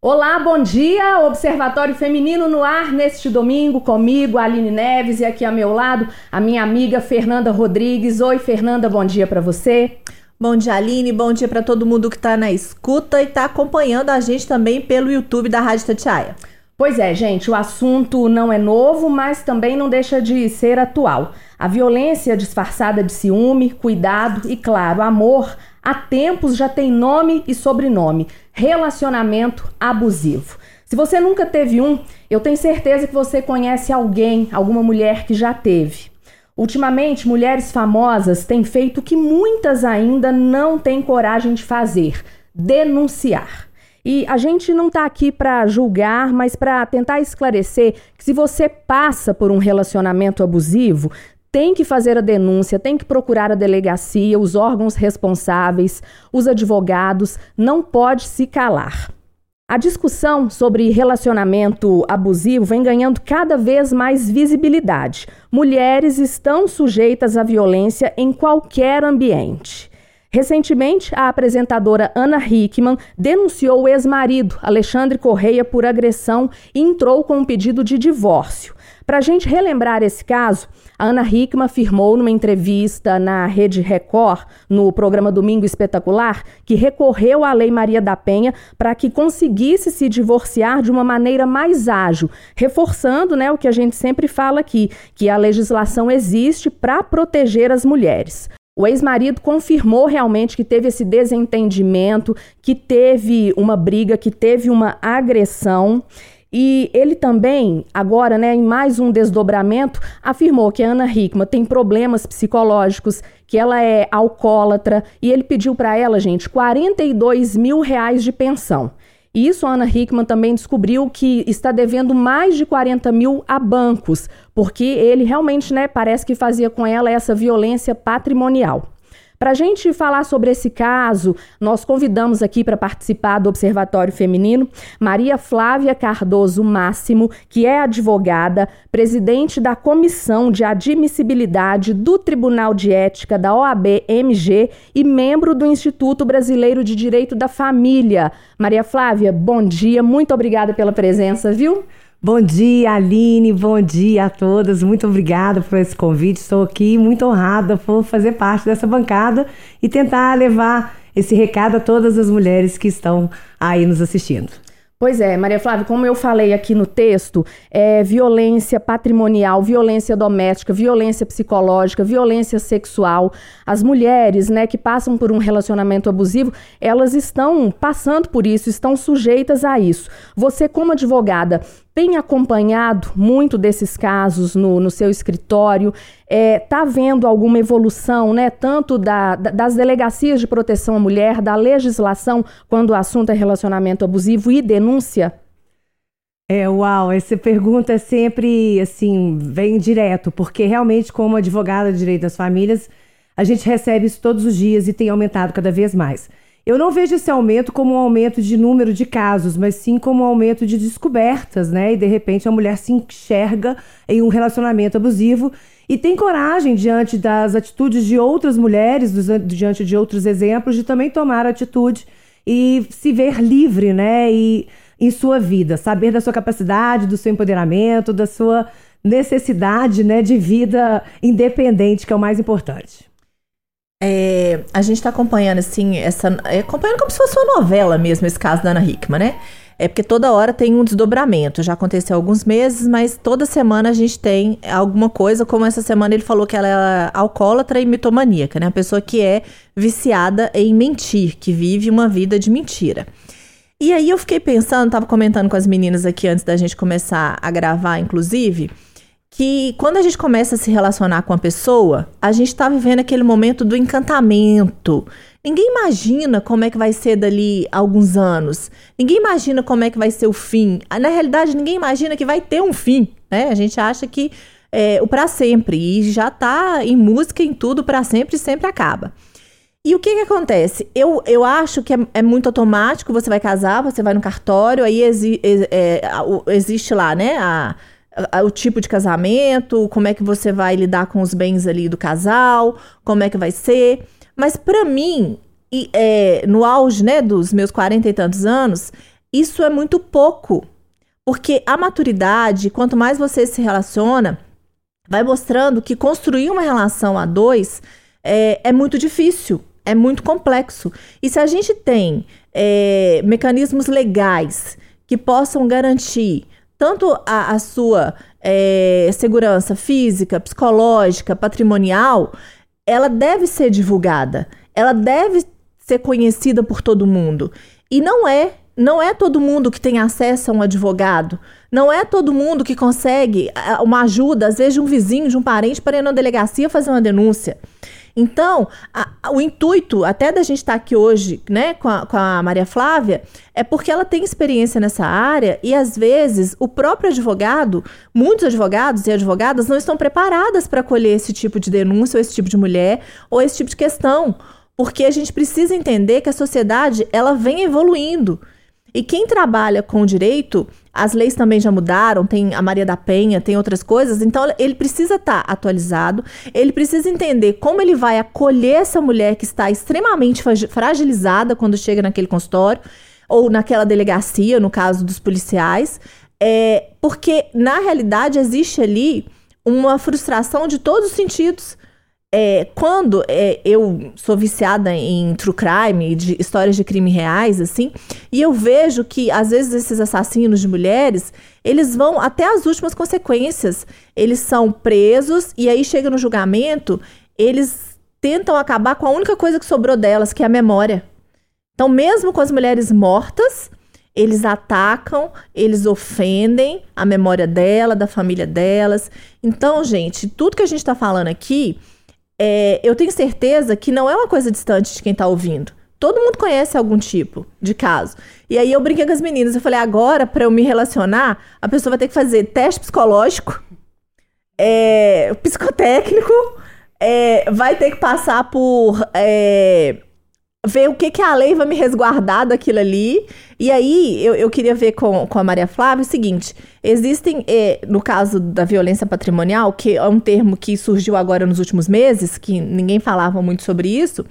Olá, bom dia! Observatório Feminino no ar neste domingo comigo, Aline Neves, e aqui ao meu lado a minha amiga Fernanda Rodrigues. Oi, Fernanda, bom dia para você. Bom dia, Aline. Bom dia para todo mundo que está na escuta e está acompanhando a gente também pelo YouTube da Rádio Tatiaia. Pois é, gente, o assunto não é novo, mas também não deixa de ser atual. A violência disfarçada de ciúme, cuidado e, claro, amor, há tempos já tem nome e sobrenome: relacionamento abusivo. Se você nunca teve um, eu tenho certeza que você conhece alguém, alguma mulher que já teve. Ultimamente, mulheres famosas têm feito o que muitas ainda não têm coragem de fazer: denunciar. E a gente não está aqui para julgar, mas para tentar esclarecer que se você passa por um relacionamento abusivo, tem que fazer a denúncia, tem que procurar a delegacia, os órgãos responsáveis, os advogados, não pode se calar. A discussão sobre relacionamento abusivo vem ganhando cada vez mais visibilidade. Mulheres estão sujeitas à violência em qualquer ambiente. Recentemente, a apresentadora Ana Hickman denunciou o ex-marido, Alexandre Correia, por agressão e entrou com um pedido de divórcio. Para a gente relembrar esse caso, a Ana Hickman afirmou numa entrevista na Rede Record, no programa Domingo Espetacular, que recorreu à Lei Maria da Penha para que conseguisse se divorciar de uma maneira mais ágil, reforçando né, o que a gente sempre fala aqui, que a legislação existe para proteger as mulheres. O ex-marido confirmou realmente que teve esse desentendimento, que teve uma briga, que teve uma agressão. E ele também, agora, né, em mais um desdobramento, afirmou que a Ana Hickman tem problemas psicológicos, que ela é alcoólatra, e ele pediu para ela, gente, 42 mil reais de pensão. Isso a Ana Hickman também descobriu que está devendo mais de 40 mil a bancos, porque ele realmente, né, parece que fazia com ela essa violência patrimonial. Para a gente falar sobre esse caso, nós convidamos aqui para participar do Observatório Feminino Maria Flávia Cardoso Máximo, que é advogada, presidente da Comissão de Admissibilidade do Tribunal de Ética da OAB-MG e membro do Instituto Brasileiro de Direito da Família. Maria Flávia, bom dia, muito obrigada pela presença, viu? Bom dia, Aline. Bom dia a todas. Muito obrigada por esse convite. Estou aqui muito honrada por fazer parte dessa bancada e tentar levar esse recado a todas as mulheres que estão aí nos assistindo. Pois é, Maria Flávia, como eu falei aqui no texto, é violência patrimonial, violência doméstica, violência psicológica, violência sexual. As mulheres, né, que passam por um relacionamento abusivo, elas estão passando por isso, estão sujeitas a isso. Você, como advogada, tem acompanhado muito desses casos no, no seu escritório? Está é, tá vendo alguma evolução, né, tanto da, das delegacias de proteção à mulher, da legislação, quando o assunto é relacionamento abusivo e denúncia? É, uau, essa pergunta é sempre, assim, vem direto, porque realmente, como advogada de direito das famílias, a gente recebe isso todos os dias e tem aumentado cada vez mais. Eu não vejo esse aumento como um aumento de número de casos, mas sim como um aumento de descobertas, né? E de repente a mulher se enxerga em um relacionamento abusivo e tem coragem diante das atitudes de outras mulheres, diante de outros exemplos, de também tomar atitude e se ver livre, né? E em sua vida, saber da sua capacidade, do seu empoderamento, da sua necessidade, né, de vida independente, que é o mais importante. É, a gente está acompanhando, assim, essa. É, acompanhando como se fosse uma novela mesmo, esse caso da Ana Hickman, né? É porque toda hora tem um desdobramento. Já aconteceu há alguns meses, mas toda semana a gente tem alguma coisa, como essa semana ele falou que ela é alcoólatra e mitomaníaca, né? Uma pessoa que é viciada em mentir, que vive uma vida de mentira. E aí eu fiquei pensando, tava comentando com as meninas aqui antes da gente começar a gravar, inclusive que quando a gente começa a se relacionar com a pessoa, a gente está vivendo aquele momento do encantamento. Ninguém imagina como é que vai ser dali alguns anos. Ninguém imagina como é que vai ser o fim. Na realidade, ninguém imagina que vai ter um fim, né? A gente acha que é o para sempre e já tá em música em tudo para sempre e sempre acaba. E o que que acontece? Eu, eu acho que é, é, muito automático, você vai casar, você vai no cartório, aí exi, é, é, existe lá, né, a o tipo de casamento, como é que você vai lidar com os bens ali do casal, como é que vai ser. Mas para mim, e, é, no auge né, dos meus quarenta e tantos anos, isso é muito pouco. Porque a maturidade, quanto mais você se relaciona, vai mostrando que construir uma relação a dois é, é muito difícil, é muito complexo. E se a gente tem é, mecanismos legais que possam garantir tanto a, a sua é, segurança física, psicológica, patrimonial, ela deve ser divulgada, ela deve ser conhecida por todo mundo. E não é, não é todo mundo que tem acesso a um advogado, não é todo mundo que consegue uma ajuda, às vezes de um vizinho, de um parente, para ir na delegacia fazer uma denúncia. Então, a, a, o intuito até da gente estar tá aqui hoje, né, com a, com a Maria Flávia, é porque ela tem experiência nessa área e às vezes o próprio advogado, muitos advogados e advogadas não estão preparadas para acolher esse tipo de denúncia ou esse tipo de mulher ou esse tipo de questão, porque a gente precisa entender que a sociedade ela vem evoluindo. E quem trabalha com direito, as leis também já mudaram, tem a Maria da Penha, tem outras coisas, então ele precisa estar tá atualizado, ele precisa entender como ele vai acolher essa mulher que está extremamente fragilizada quando chega naquele consultório ou naquela delegacia, no caso dos policiais, é, porque na realidade existe ali uma frustração de todos os sentidos. É, quando é, eu sou viciada em true crime, de histórias de crime reais, assim, e eu vejo que às vezes esses assassinos de mulheres, eles vão até as últimas consequências. Eles são presos e aí chega no julgamento, eles tentam acabar com a única coisa que sobrou delas, que é a memória. Então, mesmo com as mulheres mortas, eles atacam, eles ofendem a memória dela, da família delas. Então, gente, tudo que a gente está falando aqui é, eu tenho certeza que não é uma coisa distante de quem está ouvindo. Todo mundo conhece algum tipo de caso. E aí eu brinquei com as meninas. Eu falei, agora, para eu me relacionar, a pessoa vai ter que fazer teste psicológico, é, psicotécnico, é, vai ter que passar por é, ver o que, que a lei vai me resguardar daquilo ali. E aí, eu, eu queria ver com, com a Maria Flávia o seguinte: existem, eh, no caso da violência patrimonial, que é um termo que surgiu agora nos últimos meses, que ninguém falava muito sobre isso.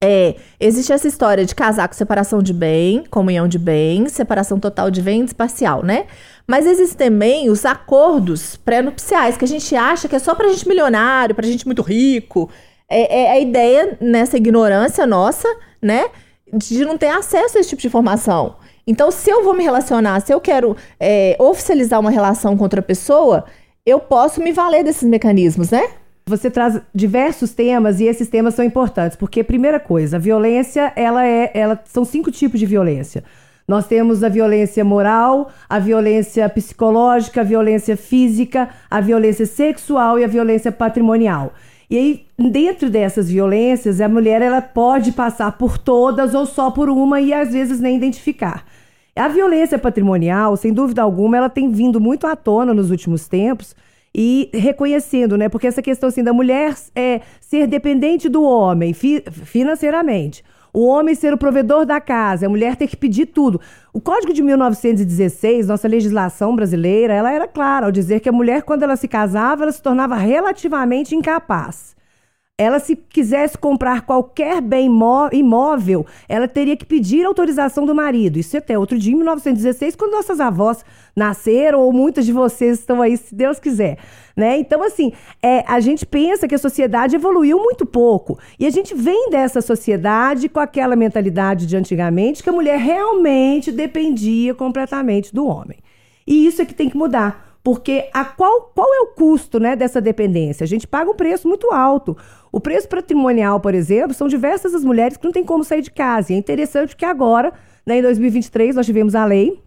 É, existe essa história de casar com separação de bem, comunhão de bens, separação total de bens parcial, né? Mas existem também os acordos pré-nupciais, que a gente acha que é só pra gente milionário, pra gente muito rico, é, é a ideia nessa ignorância nossa, né? De não ter acesso a esse tipo de informação. Então, se eu vou me relacionar, se eu quero é, oficializar uma relação com outra pessoa, eu posso me valer desses mecanismos, né? Você traz diversos temas e esses temas são importantes, porque primeira coisa, a violência, ela é, ela são cinco tipos de violência. Nós temos a violência moral, a violência psicológica, a violência física, a violência sexual e a violência patrimonial. E aí, dentro dessas violências, a mulher ela pode passar por todas ou só por uma e às vezes nem identificar. A violência patrimonial, sem dúvida alguma, ela tem vindo muito à tona nos últimos tempos e reconhecendo, né? Porque essa questão assim da mulher é ser dependente do homem fi financeiramente o homem ser o provedor da casa, a mulher ter que pedir tudo. O Código de 1916, nossa legislação brasileira, ela era clara ao dizer que a mulher, quando ela se casava, ela se tornava relativamente incapaz. Ela, se quisesse comprar qualquer bem imóvel, ela teria que pedir autorização do marido. Isso até outro dia, em 1916, quando nossas avós nasceram, ou muitas de vocês estão aí, se Deus quiser. Né? Então, assim, é, a gente pensa que a sociedade evoluiu muito pouco. E a gente vem dessa sociedade com aquela mentalidade de antigamente que a mulher realmente dependia completamente do homem. E isso é que tem que mudar. Porque a qual, qual é o custo né, dessa dependência? A gente paga um preço muito alto. O preço patrimonial, por exemplo, são diversas as mulheres que não têm como sair de casa. E é interessante que agora, né, em 2023, nós tivemos a lei,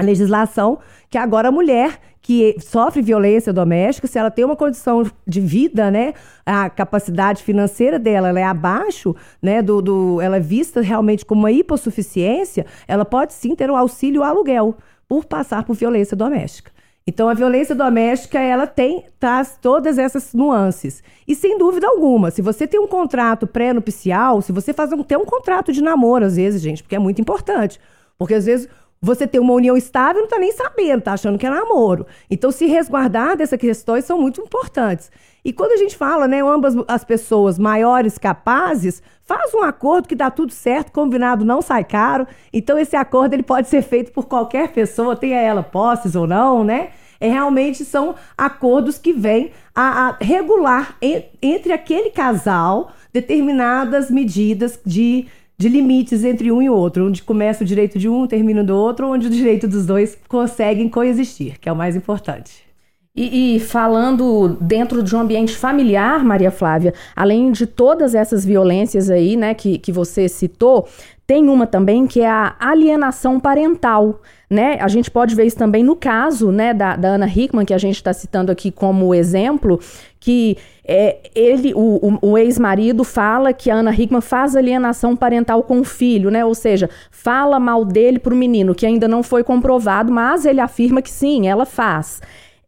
a legislação, que agora a mulher que sofre violência doméstica, se ela tem uma condição de vida, né, a capacidade financeira dela ela é abaixo, né, do, do, ela é vista realmente como uma hipossuficiência, ela pode sim ter o auxílio aluguel por passar por violência doméstica. Então a violência doméstica ela tem traz todas essas nuances. E sem dúvida alguma, se você tem um contrato pré-nupcial, se você faz um, tem um contrato de namoro às vezes, gente, porque é muito importante. Porque às vezes você ter uma união estável não tá nem sabendo, tá achando que é namoro. Então, se resguardar dessas questões são muito importantes. E quando a gente fala, né, ambas as pessoas maiores capazes, faz um acordo que dá tudo certo, combinado não sai caro. Então, esse acordo ele pode ser feito por qualquer pessoa, tenha ela posses ou não, né? É, realmente são acordos que vêm a, a regular en, entre aquele casal determinadas medidas de de limites entre um e outro, onde começa o direito de um, termina do outro, onde o direito dos dois conseguem coexistir, que é o mais importante. E, e, falando dentro de um ambiente familiar, Maria Flávia, além de todas essas violências aí, né, que, que você citou, tem uma também que é a alienação parental, né? A gente pode ver isso também no caso, né, da, da Ana Hickman, que a gente está citando aqui como exemplo, que é, ele, o, o, o ex-marido fala que a Ana Hickman faz alienação parental com o filho, né? Ou seja, fala mal dele para o menino, que ainda não foi comprovado, mas ele afirma que sim, ela faz.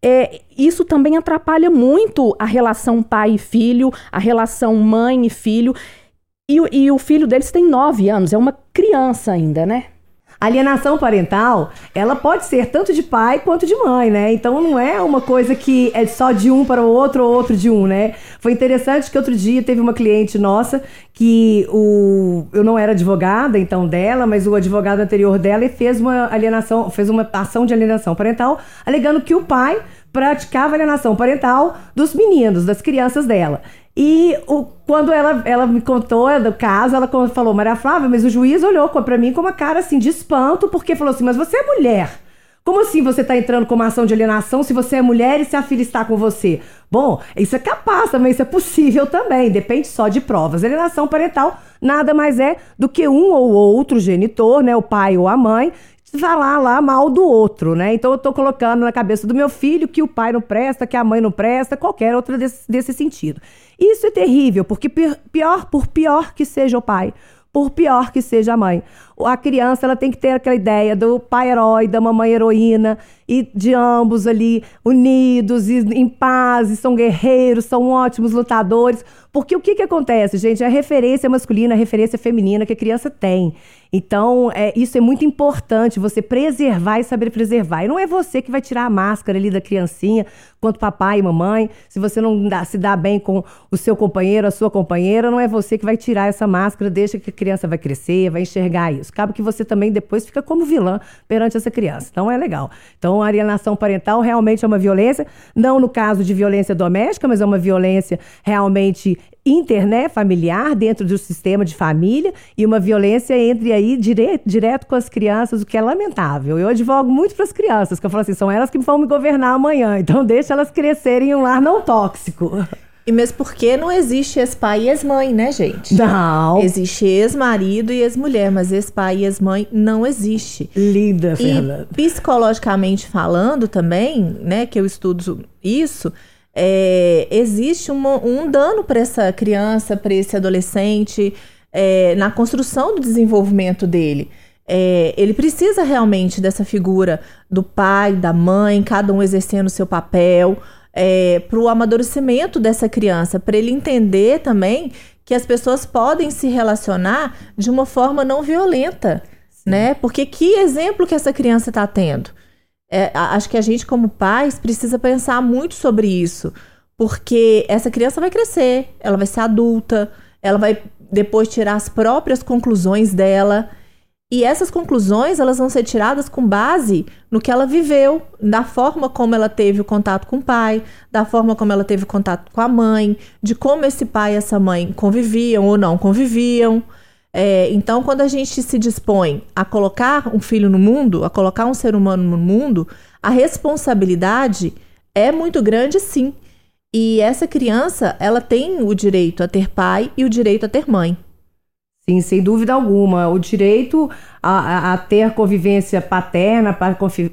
É, isso também atrapalha muito a relação pai e filho, a relação mãe e filho. E, e o filho deles tem nove anos, é uma criança ainda, né? Alienação parental, ela pode ser tanto de pai quanto de mãe, né? Então não é uma coisa que é só de um para o outro ou outro de um, né? Foi interessante que outro dia teve uma cliente nossa que o eu não era advogada então dela, mas o advogado anterior dela fez uma alienação, fez uma ação de alienação parental, alegando que o pai praticava alienação parental dos meninos, das crianças dela. E o, quando ela, ela me contou do caso, ela falou, Maria Flávia, mas o juiz olhou para mim com uma cara assim de espanto, porque falou assim: Mas você é mulher. Como assim você está entrando com uma ação de alienação se você é mulher e se a filha está com você? Bom, isso é capaz também, isso é possível também, depende só de provas. Alienação parental nada mais é do que um ou outro genitor, né, o pai ou a mãe, falar lá mal do outro, né? Então eu tô colocando na cabeça do meu filho que o pai não presta, que a mãe não presta, qualquer outra desse, desse sentido. Isso é terrível, porque pior, por pior que seja o pai, por pior que seja a mãe, a criança ela tem que ter aquela ideia do pai herói, da mamãe heroína e de ambos ali unidos e em paz, e são guerreiros, são ótimos lutadores. Porque o que, que acontece, gente? A referência masculina, a referência feminina que a criança tem. Então, é, isso é muito importante, você preservar e saber preservar. E não é você que vai tirar a máscara ali da criancinha, quanto papai e mamãe. Se você não dá, se dá bem com o seu companheiro, a sua companheira, não é você que vai tirar essa máscara, deixa que a criança vai crescer, vai enxergar isso. Acaba que você também depois fica como vilã perante essa criança. Então, é legal. Então, a alienação parental realmente é uma violência, não no caso de violência doméstica, mas é uma violência realmente inter, né, familiar, dentro do sistema de família, e uma violência entre aí direto, direto com as crianças, o que é lamentável. Eu advogo muito para as crianças, que eu falo assim, são elas que vão me governar amanhã, então deixa elas crescerem em um lar não tóxico. E mesmo porque não existe ex-pai e ex-mãe, né, gente? Não. Existe ex-marido e ex-mulher, mas ex-pai e ex-mãe não existe. Linda, Fernanda. E psicologicamente falando também, né, que eu estudo isso, é, existe uma, um dano para essa criança, para esse adolescente, é, na construção do desenvolvimento dele. É, ele precisa realmente dessa figura do pai, da mãe, cada um exercendo o seu papel, é, para o amadurecimento dessa criança, para ele entender também que as pessoas podem se relacionar de uma forma não violenta, Sim. né? Porque que exemplo que essa criança está tendo? É, acho que a gente, como pais, precisa pensar muito sobre isso. Porque essa criança vai crescer, ela vai ser adulta, ela vai depois tirar as próprias conclusões dela. E essas conclusões, elas vão ser tiradas com base no que ela viveu, da forma como ela teve o contato com o pai, da forma como ela teve o contato com a mãe, de como esse pai e essa mãe conviviam ou não conviviam. É, então, quando a gente se dispõe a colocar um filho no mundo, a colocar um ser humano no mundo, a responsabilidade é muito grande, sim. E essa criança, ela tem o direito a ter pai e o direito a ter mãe. Sim, sem dúvida alguma. O direito a, a, ter convivência paterna,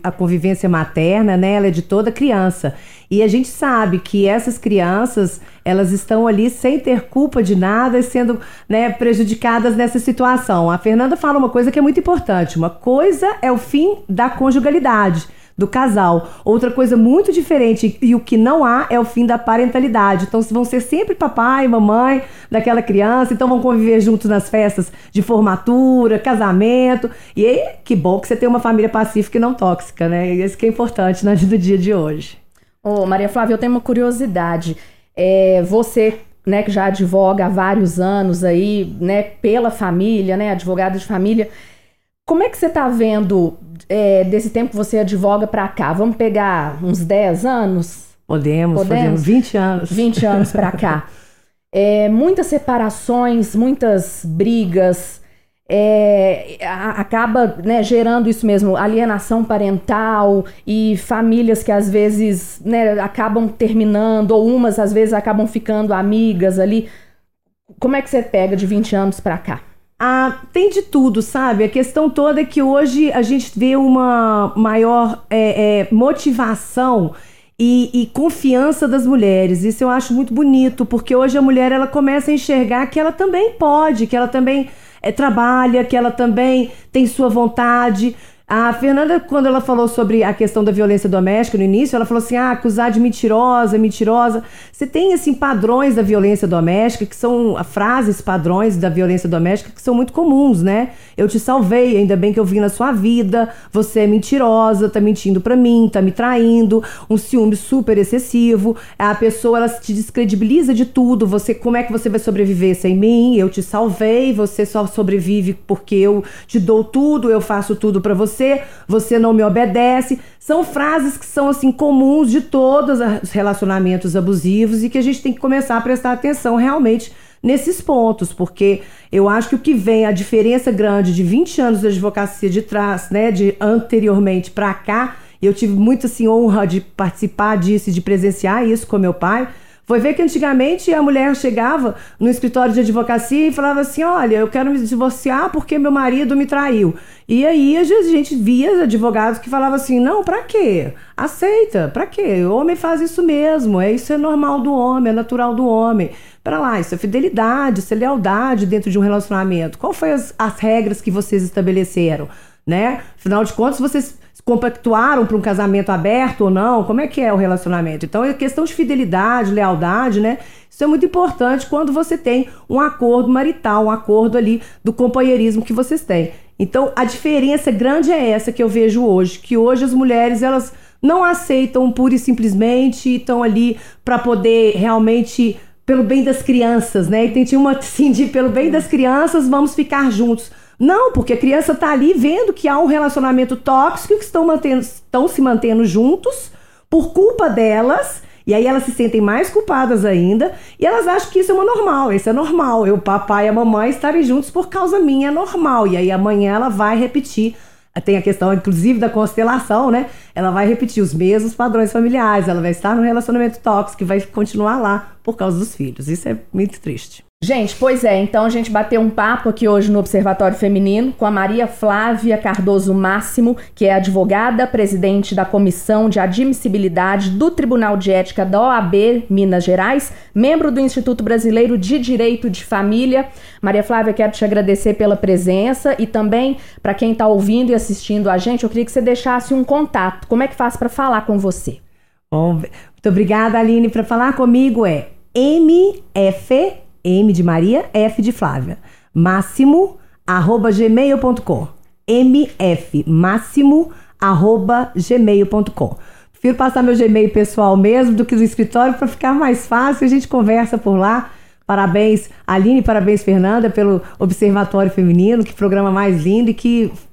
a convivência materna, né? Ela é de toda criança. E a gente sabe que essas crianças, elas estão ali sem ter culpa de nada, sendo né, prejudicadas nessa situação. A Fernanda fala uma coisa que é muito importante. Uma coisa é o fim da conjugalidade do casal. Outra coisa muito diferente e o que não há é o fim da parentalidade. Então vão ser sempre papai e mamãe daquela criança, então vão conviver juntos nas festas de formatura, casamento. E aí, que bom que você tem uma família pacífica e não tóxica, né? Isso que é importante vida do dia de hoje. Ô, Maria Flávia, eu tenho uma curiosidade. É, você, né, que já advoga há vários anos aí, né, pela família, né, advogada de família, como é que você está vendo é, desse tempo que você advoga para cá? Vamos pegar uns 10 anos? Podemos, podemos, podemos 20 anos. 20 anos para cá. É, muitas separações, muitas brigas, é, acaba né, gerando isso mesmo, alienação parental e famílias que às vezes né, acabam terminando, ou umas às vezes acabam ficando amigas ali. Como é que você pega de 20 anos para cá? Ah, tem de tudo, sabe? A questão toda é que hoje a gente vê uma maior é, é, motivação e, e, confiança das mulheres. Isso eu acho muito bonito, porque hoje a mulher ela começa a enxergar que ela também pode, que ela também é, trabalha, que ela também tem sua vontade. A Fernanda, quando ela falou sobre a questão da violência doméstica no início, ela falou assim: ah, acusar de mentirosa, mentirosa. Você tem, assim, padrões da violência doméstica, que são frases padrões da violência doméstica, que são muito comuns, né? Eu te salvei, ainda bem que eu vim na sua vida, você é mentirosa, tá mentindo pra mim, tá me traindo, um ciúme super excessivo. A pessoa, ela te descredibiliza de tudo. Você, como é que você vai sobreviver sem mim? Eu te salvei, você só sobrevive porque eu te dou tudo, eu faço tudo para você você, você não me obedece. São frases que são assim comuns de todos os relacionamentos abusivos e que a gente tem que começar a prestar atenção realmente nesses pontos, porque eu acho que o que vem, a diferença grande de 20 anos de advocacia de trás, né, de anteriormente para cá, eu tive muita assim, honra de participar disso e de presenciar isso com meu pai foi ver que antigamente a mulher chegava no escritório de advocacia e falava assim: Olha, eu quero me divorciar porque meu marido me traiu. E aí a gente via advogados que falavam assim: Não, pra quê? Aceita, pra quê? O homem faz isso mesmo, é isso é normal do homem, é natural do homem. Para lá, isso é fidelidade, isso é lealdade dentro de um relacionamento. Qual foi as, as regras que vocês estabeleceram? Né? Afinal de contas, vocês compactuaram para um casamento aberto ou não? Como é que é o relacionamento? Então, é questão de fidelidade, lealdade, né? Isso é muito importante quando você tem um acordo marital, um acordo ali do companheirismo que vocês têm. Então, a diferença grande é essa que eu vejo hoje, que hoje as mulheres, elas não aceitam pura e simplesmente estão ali para poder realmente pelo bem das crianças, né? E tem uma assim de pelo bem das crianças, vamos ficar juntos. Não, porque a criança está ali vendo que há um relacionamento tóxico que estão, mantendo, estão se mantendo juntos por culpa delas. E aí elas se sentem mais culpadas ainda e elas acham que isso é uma normal, isso é normal. Eu, papai e a mamãe estarem juntos por causa minha é normal. E aí amanhã ela vai repetir tem a questão, inclusive, da constelação, né? Ela vai repetir os mesmos padrões familiares, ela vai estar no relacionamento tóxico e vai continuar lá por causa dos filhos. Isso é muito triste. Gente, pois é, então a gente bateu um papo aqui hoje no Observatório Feminino com a Maria Flávia Cardoso Máximo, que é advogada, presidente da Comissão de Admissibilidade do Tribunal de Ética da OAB Minas Gerais, membro do Instituto Brasileiro de Direito de Família. Maria Flávia, quero te agradecer pela presença e também para quem está ouvindo e assistindo a gente, eu queria que você deixasse um contato. Como é que faz para falar com você? Bom, muito obrigada, Aline. Para falar comigo é MF M de Maria, F de Flávia. Máximo, arroba gmail.com. MF, máximo, arroba gmail.com. Prefiro passar meu Gmail pessoal mesmo do que do escritório para ficar mais fácil. A gente conversa por lá. Parabéns, Aline, parabéns, Fernanda, pelo Observatório Feminino. Que programa mais lindo e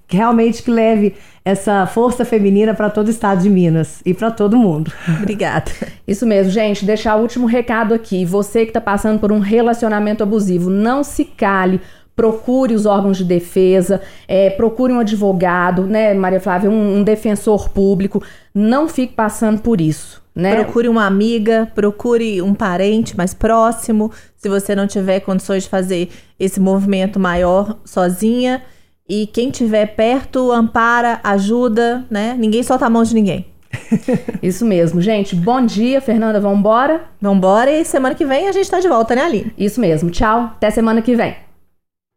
que realmente que leve essa força feminina para todo o estado de Minas e para todo mundo. Obrigada. Isso mesmo, gente. Deixar o último recado aqui. Você que está passando por um relacionamento abusivo, não se cale. Procure os órgãos de defesa, é, procure um advogado, né, Maria Flávia, um, um defensor público. Não fique passando por isso. Né? Procure uma amiga, procure um parente mais próximo. Se você não tiver condições de fazer esse movimento maior sozinha, e quem tiver perto, ampara, ajuda, né? Ninguém solta a mão de ninguém. Isso mesmo, gente. Bom dia, Fernanda. Vambora? Vambora e semana que vem a gente tá de volta, né, Aline? Isso mesmo. Tchau. Até semana que vem.